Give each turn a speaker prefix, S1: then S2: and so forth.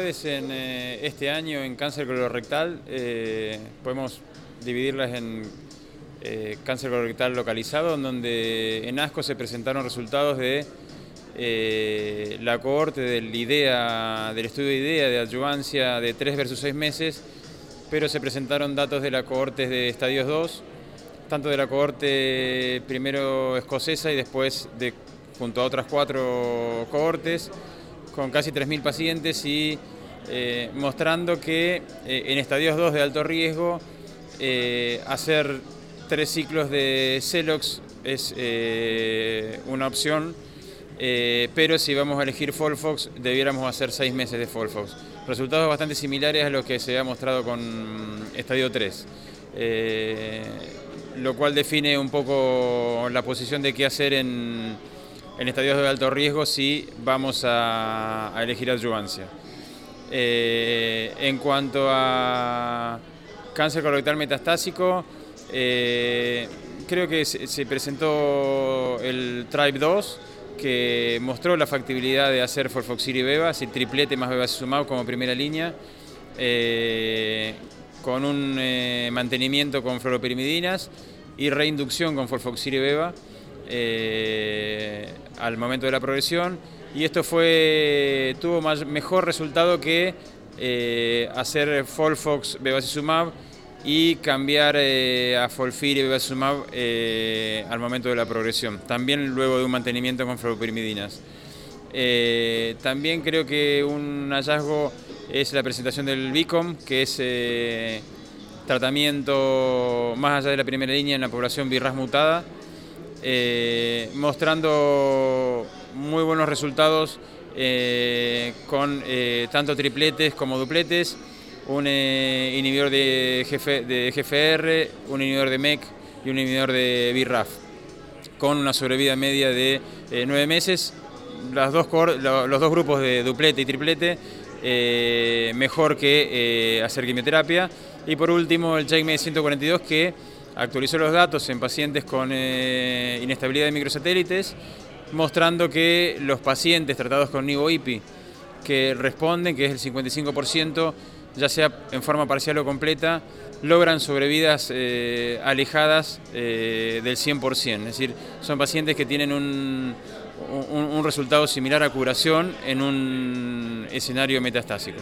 S1: este año en cáncer colorectal eh, podemos dividirlas en eh, cáncer colorectal localizado, en donde en ASCO se presentaron resultados de eh, la cohorte del, IDEA, del estudio de IDEA de adyuvancia de 3 versus 6 meses, pero se presentaron datos de la cohorte de estadios 2, tanto de la cohorte primero escocesa y después de junto a otras cuatro cohortes, con casi 3.000 pacientes y eh, mostrando que eh, en estadios 2 de alto riesgo hacer tres ciclos de Celox es una opción eh, pero si vamos a elegir Folfox, debiéramos hacer seis meses de Folfox. Resultados bastante similares a los que se ha mostrado con Estadio 3, eh, lo cual define un poco la posición de qué hacer en, estadios de alto riesgo si vamos a, elegir adyuvancia. Eh, en cuanto a cáncer colorectal metastásico, creo que se, se presentó el TRIBE 2, que mostró la factibilidad de hacer y Beba, y triplete más bevacizumab como primera línea, eh, con un eh, mantenimiento con fluoropirimidinas y reinducción con y Beba eh, al momento de la progresión. Y esto fue, tuvo más, mejor resultado que hacer Folfox bevacizumab y cambiar eh, a Folfir y Bevacizumab eh, al momento de la progresión, también luego de un mantenimiento con fluoropirimidinas. Eh, también creo que un hallazgo es la presentación del BICOM, que es tratamiento más allá de la primera línea en la población BIRRAS mutada, mostrando muy buenos resultados con tanto tripletes como dupletes un eh, inhibidor de, GFR, un inhibidor de MEC y un inhibidor de BRAF, con una sobrevida media de eh, nueve meses. Las dos, los dos grupos de duplete y triplete, eh, mejor que hacer quimioterapia. Y por último, el CheckMate 142, que actualizó los datos en pacientes con inestabilidad de microsatélites, mostrando que los pacientes tratados con NIVO-IPI que responden, que es el 55%, ya sea en forma parcial o completa, logran sobrevidas eh, alejadas eh, del 100%. Es decir, son pacientes que tienen un, un resultado similar a curación en un escenario metastásico.